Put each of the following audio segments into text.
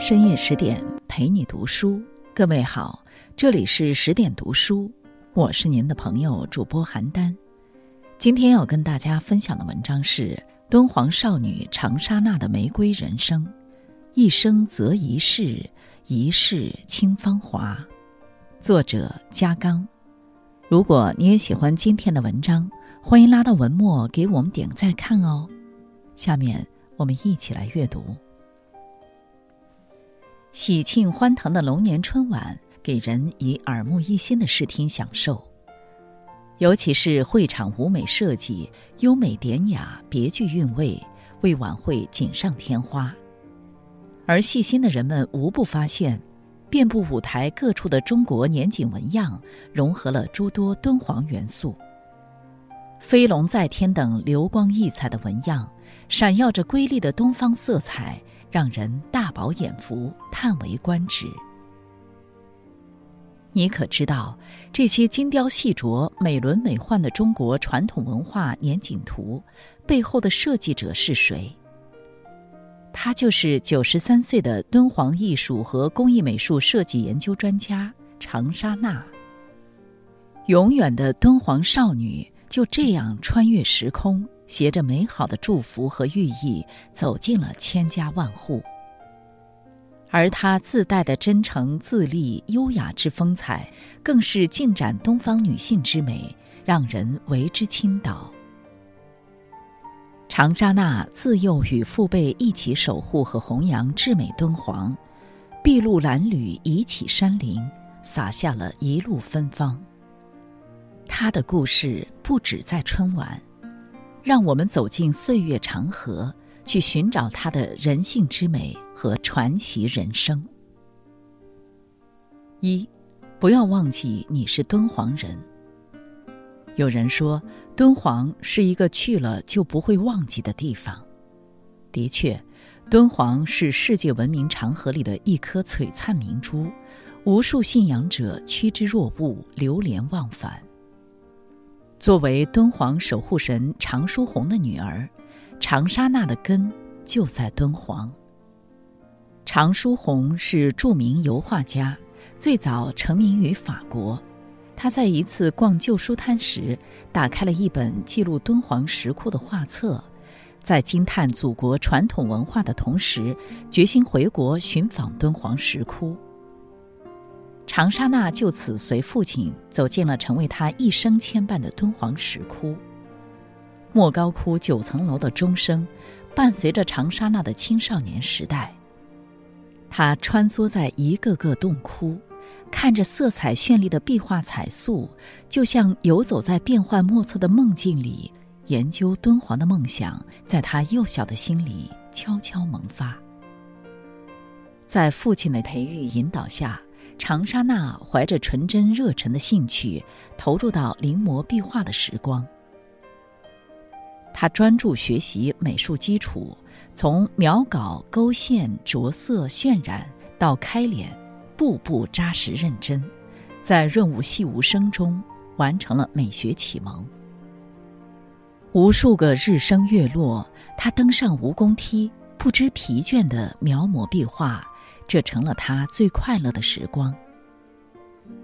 深夜十点陪你读书，各位好，这里是十点读书，我是您的朋友主播邯郸。今天要跟大家分享的文章是敦煌少女长沙娜的玫瑰人生，一生择一世，一世倾芳华。作者加刚。如果你也喜欢今天的文章，欢迎拉到文末给我们点个再看哦。下面我们一起来阅读。喜庆欢腾的龙年春晚，给人以耳目一新的视听享受。尤其是会场舞美设计优美典雅、别具韵味，为晚会锦上添花。而细心的人们无不发现，遍布舞台各处的中国年锦纹样，融合了诸多敦煌元素。飞龙在天等流光溢彩的纹样，闪耀着瑰丽的东方色彩。让人大饱眼福，叹为观止。你可知道，这些精雕细琢、美轮美奂的中国传统文化年景图背后的设计者是谁？他就是九十三岁的敦煌艺术和工艺美术设计研究专家长沙娜。永远的敦煌少女就这样穿越时空。携着美好的祝福和寓意，走进了千家万户。而她自带的真诚、自立、优雅之风采，更是尽展东方女性之美，让人为之倾倒。长沙娜自幼与父辈一起守护和弘扬至美敦煌，筚路蓝缕，移起山林，洒下了一路芬芳。她的故事不止在春晚。让我们走进岁月长河，去寻找他的人性之美和传奇人生。一，不要忘记你是敦煌人。有人说，敦煌是一个去了就不会忘记的地方。的确，敦煌是世界文明长河里的一颗璀璨明珠，无数信仰者趋之若鹜，流连忘返。作为敦煌守护神常书鸿的女儿，长沙娜的根就在敦煌。常书鸿是著名油画家，最早成名于法国。他在一次逛旧书摊时，打开了一本记录敦煌石窟的画册，在惊叹祖国传统文化的同时，决心回国寻访敦煌石窟。长沙娜就此随父亲走进了成为他一生牵绊的敦煌石窟。莫高窟九层楼的钟声，伴随着长沙娜的青少年时代。他穿梭在一个个洞窟，看着色彩绚丽的壁画彩塑，就像游走在变幻莫测的梦境里。研究敦煌的梦想，在他幼小的心里悄悄萌发。在父亲的培育引导下。长沙娜怀着纯真热忱的兴趣，投入到临摹壁画的时光。他专注学习美术基础，从描稿、勾线、着色、渲染到开脸，步步扎实认真，在润物细无声中完成了美学启蒙。无数个日升月落，他登上蜈蚣梯，不知疲倦地描摹壁画。这成了他最快乐的时光。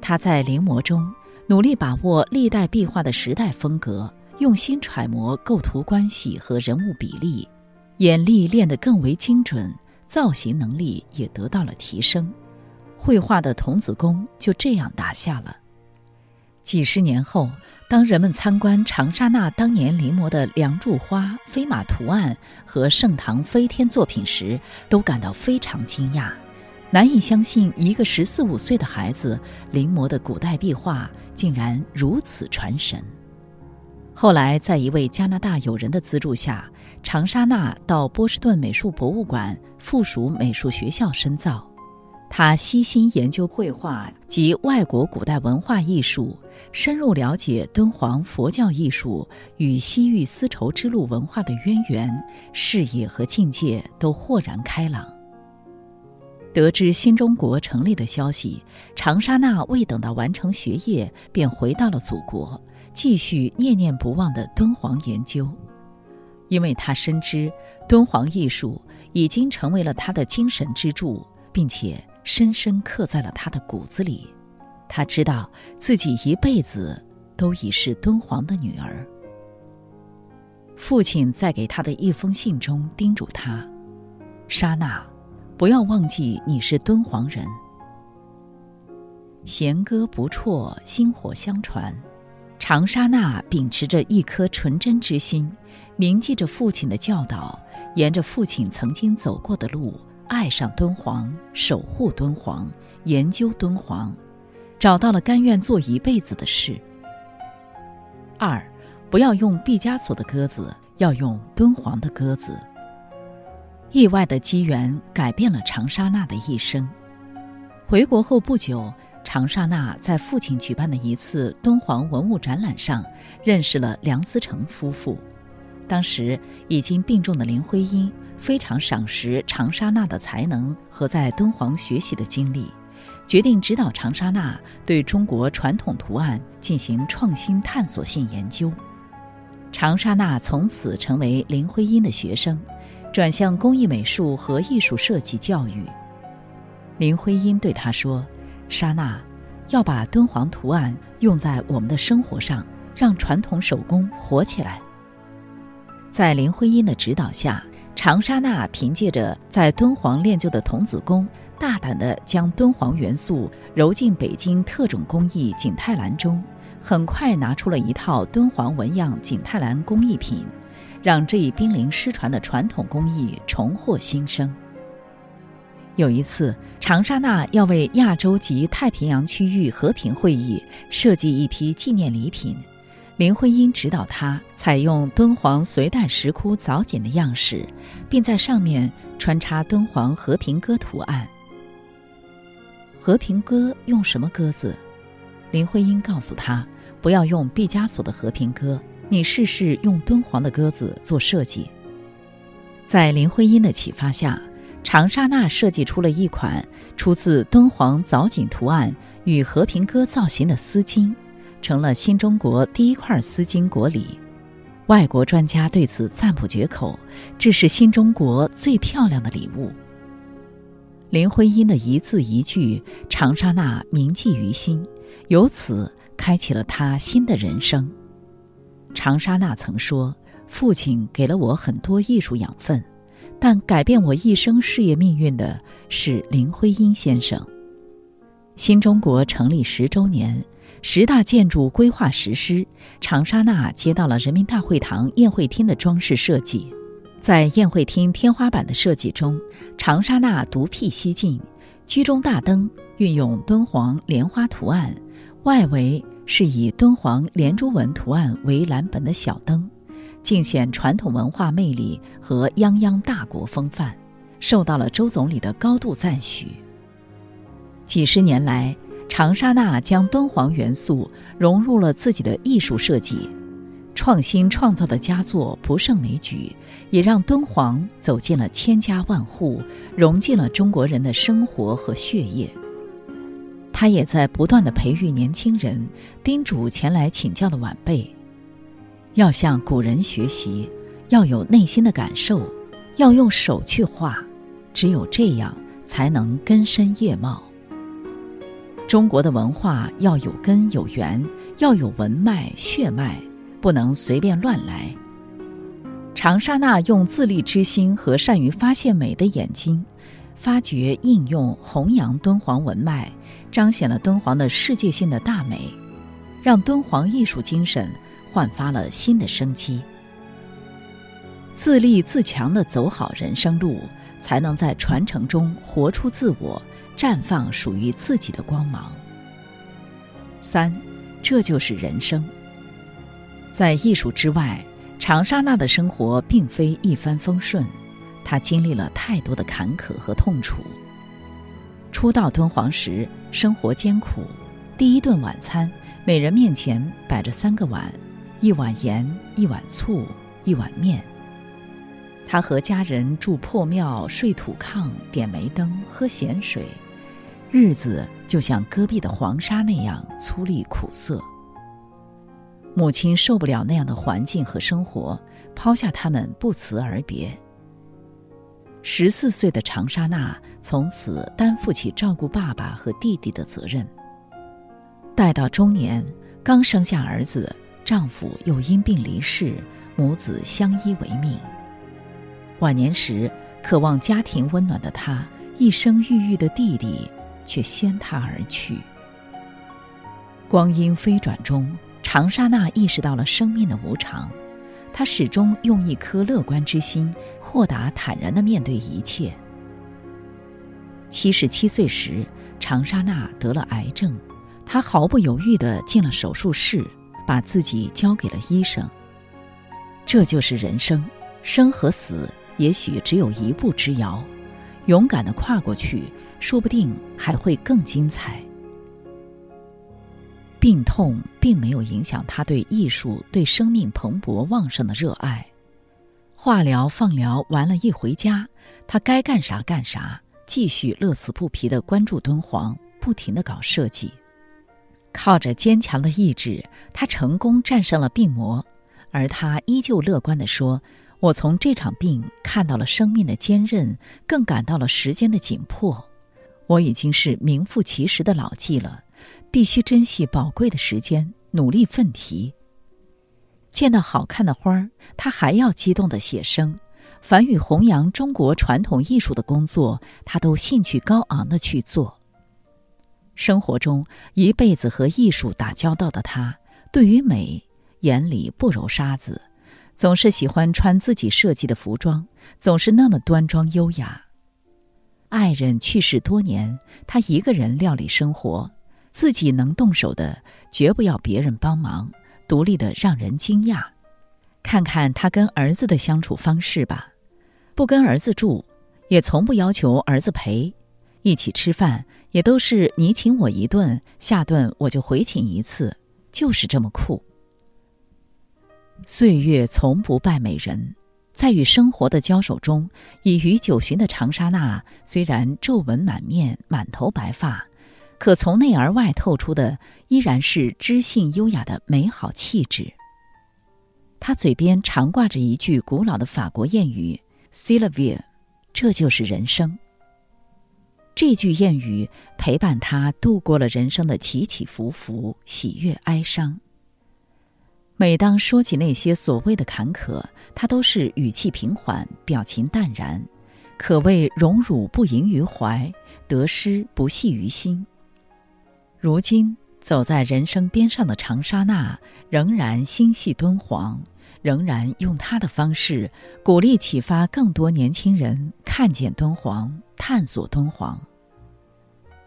他在临摹中努力把握历代壁画的时代风格，用心揣摩构图关系和人物比例，眼力练得更为精准，造型能力也得到了提升，绘画的童子功就这样打下了。几十年后，当人们参观长沙那当年临摹的梁祝花、飞马图案和盛唐飞天作品时，都感到非常惊讶。难以相信，一个十四五岁的孩子临摹的古代壁画竟然如此传神。后来，在一位加拿大友人的资助下，长沙娜到波士顿美术博物馆附属美术学校深造。他悉心研究绘画及外国古代文化艺术，深入了解敦煌佛教艺术与西域丝绸之路文化的渊源，视野和境界都豁然开朗。得知新中国成立的消息，长沙娜未等到完成学业，便回到了祖国，继续念念不忘的敦煌研究。因为他深知敦煌艺术已经成为了他的精神支柱，并且深深刻在了他的骨子里。他知道自己一辈子都已是敦煌的女儿。父亲在给他的一封信中叮嘱他：“莎娜，不要忘记你是敦煌人。”弦歌不辍，薪火相传。长沙娜秉持着一颗纯真之心，铭记着父亲的教导，沿着父亲曾经走过的路，爱上敦煌，守护敦煌，研究敦煌，找到了甘愿做一辈子的事。二，不要用毕加索的鸽子，要用敦煌的鸽子。意外的机缘改变了长沙娜的一生。回国后不久。长沙娜在父亲举办的一次敦煌文物展览上认识了梁思成夫妇。当时已经病重的林徽因非常赏识长沙娜的才能和在敦煌学习的经历，决定指导长沙娜对中国传统图案进行创新探索性研究。长沙娜从此成为林徽因的学生，转向工艺美术和艺术设计教育。林徽因对他说。莎娜，要把敦煌图案用在我们的生活上，让传统手工活起来。在林徽因的指导下，长沙娜凭借着在敦煌练就的童子功，大胆地将敦煌元素揉进北京特种工艺景泰蓝中，很快拿出了一套敦煌纹样景泰蓝工艺品，让这一濒临失传的传统工艺重获新生。有一次，长沙娜要为亚洲及太平洋区域和平会议设计一批纪念礼品，林徽因指导她采用敦煌隋代石窟藻井的样式，并在上面穿插敦煌和平鸽图案。和平鸽用什么鸽子？林徽因告诉她，不要用毕加索的和平鸽，你试试用敦煌的鸽子做设计。在林徽因的启发下。长沙娜设计出了一款出自敦煌藻井图案与和平鸽造型的丝巾，成了新中国第一块丝巾国礼。外国专家对此赞不绝口，这是新中国最漂亮的礼物。林徽因的一字一句，长沙娜铭记于心，由此开启了她新的人生。长沙娜曾说：“父亲给了我很多艺术养分。”但改变我一生事业命运的是林徽因先生。新中国成立十周年，十大建筑规划实施，长沙娜接到了人民大会堂宴会厅的装饰设计。在宴会厅天花板的设计中，长沙娜独辟蹊径，居中大灯运用敦煌莲花图案，外围是以敦煌连珠纹图案为蓝本的小灯。尽显传统文化魅力和泱泱大国风范，受到了周总理的高度赞许。几十年来，长沙娜将敦煌元素融入了自己的艺术设计，创新创造的佳作不胜枚举，也让敦煌走进了千家万户，融进了中国人的生活和血液。他也在不断的培育年轻人，叮嘱前来请教的晚辈。要向古人学习，要有内心的感受，要用手去画，只有这样才能根深叶茂。中国的文化要有根有源，要有文脉血脉，不能随便乱来。长沙娜用自立之心和善于发现美的眼睛，发掘、应用、弘扬敦煌文脉，彰显了敦煌的世界性的大美，让敦煌艺术精神。焕发了新的生机。自立自强的走好人生路，才能在传承中活出自我，绽放属于自己的光芒。三，这就是人生。在艺术之外，长沙娜的生活并非一帆风顺，他经历了太多的坎坷和痛楚。初到敦煌时，生活艰苦，第一顿晚餐，每人面前摆着三个碗。一碗盐，一碗醋，一碗面。他和家人住破庙，睡土炕，点煤灯，喝咸水，日子就像戈壁的黄沙那样粗粝苦涩。母亲受不了那样的环境和生活，抛下他们不辞而别。十四岁的长沙娜从此担负起照顾爸爸和弟弟的责任。待到中年，刚生下儿子，丈夫又因病离世，母子相依为命。晚年时，渴望家庭温暖的她，一生郁郁的弟弟却先她而去。光阴飞转中，长沙娜意识到了生命的无常，他始终用一颗乐观之心，豁达坦然地面对一切。七十七岁时，长沙娜得了癌症，她毫不犹豫地进了手术室，把自己交给了医生。这就是人生，生和死。也许只有一步之遥，勇敢的跨过去，说不定还会更精彩。病痛并没有影响他对艺术、对生命蓬勃旺盛的热爱。化疗、放疗完了，一回家，他该干啥干啥，继续乐此不疲的关注敦煌，不停的搞设计。靠着坚强的意志，他成功战胜了病魔，而他依旧乐观的说。我从这场病看到了生命的坚韧，更感到了时间的紧迫。我已经是名副其实的老纪了，必须珍惜宝贵的时间，努力奋蹄。见到好看的花儿，他还要激动地写生。凡与弘扬中国传统艺术的工作，他都兴趣高昂地去做。生活中一辈子和艺术打交道的他，对于美眼里不揉沙子。总是喜欢穿自己设计的服装，总是那么端庄优雅。爱人去世多年，他一个人料理生活，自己能动手的绝不要别人帮忙，独立的让人惊讶。看看他跟儿子的相处方式吧，不跟儿子住，也从不要求儿子陪，一起吃饭也都是你请我一顿，下顿我就回请一次，就是这么酷。岁月从不败美人，在与生活的交手中，已逾九旬的长沙娜虽然皱纹满面、满头白发，可从内而外透出的依然是知性优雅的美好气质。她嘴边常挂着一句古老的法国谚语 c i l a vie”，这就是人生。这句谚语陪伴她度过了人生的起起伏伏、喜悦哀伤。每当说起那些所谓的坎坷，他都是语气平缓，表情淡然，可谓荣辱不萦于怀，得失不系于心。如今走在人生边上的长沙娜，仍然心系敦煌，仍然用她的方式鼓励启发更多年轻人看见敦煌，探索敦煌。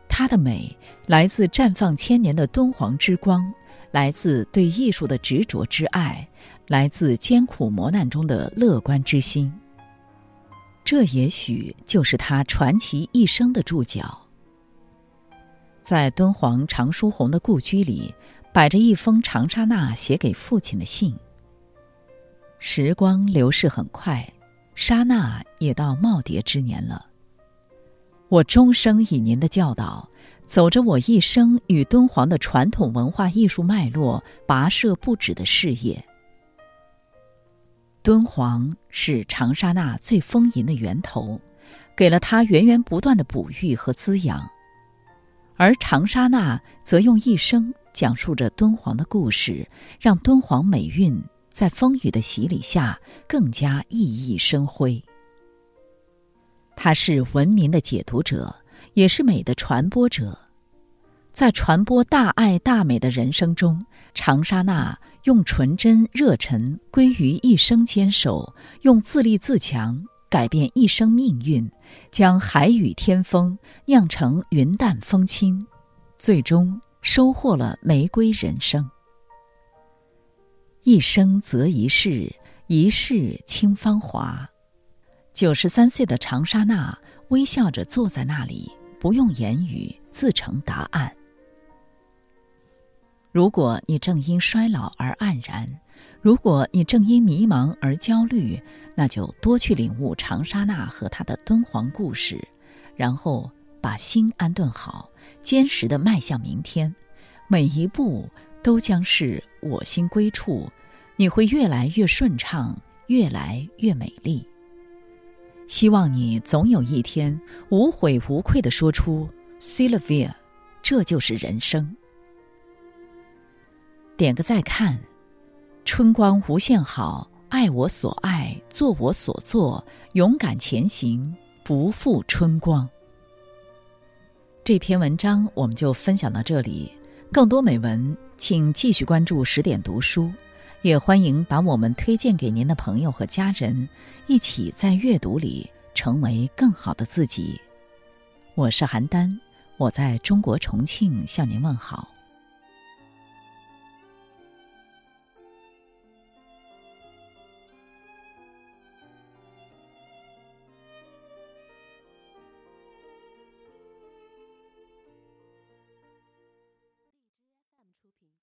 她的美来自绽放千年的敦煌之光。来自对艺术的执着之爱，来自艰苦磨难中的乐观之心。这也许就是他传奇一生的注脚。在敦煌常书鸿的故居里，摆着一封长沙娜写给父亲的信。时光流逝很快，沙娜也到耄耋之年了。我终生以您的教导。走着我一生与敦煌的传统文化艺术脉络跋涉不止的事业。敦煌是长沙那最丰盈的源头，给了他源源不断的哺育和滋养，而长沙娜则用一生讲述着敦煌的故事，让敦煌美韵在风雨的洗礼下更加熠熠生辉。他是文明的解读者。也是美的传播者，在传播大爱大美的人生中，长沙娜用纯真热忱归于一生坚守，用自立自强改变一生命运，将海雨天风酿成云淡风轻，最终收获了玫瑰人生。一生择一世，一世清芳华。九十三岁的长沙娜微笑着坐在那里。不用言语，自成答案。如果你正因衰老而黯然，如果你正因迷茫而焦虑，那就多去领悟长沙娜和她的敦煌故事，然后把心安顿好，坚实的迈向明天。每一步都将是我心归处，你会越来越顺畅，越来越美丽。希望你总有一天无悔无愧地说出 “Silvia”，这就是人生。点个再看，春光无限好，爱我所爱，做我所做，勇敢前行，不负春光。这篇文章我们就分享到这里，更多美文请继续关注十点读书。也欢迎把我们推荐给您的朋友和家人，一起在阅读里成为更好的自己。我是邯郸，我在中国重庆向您问好。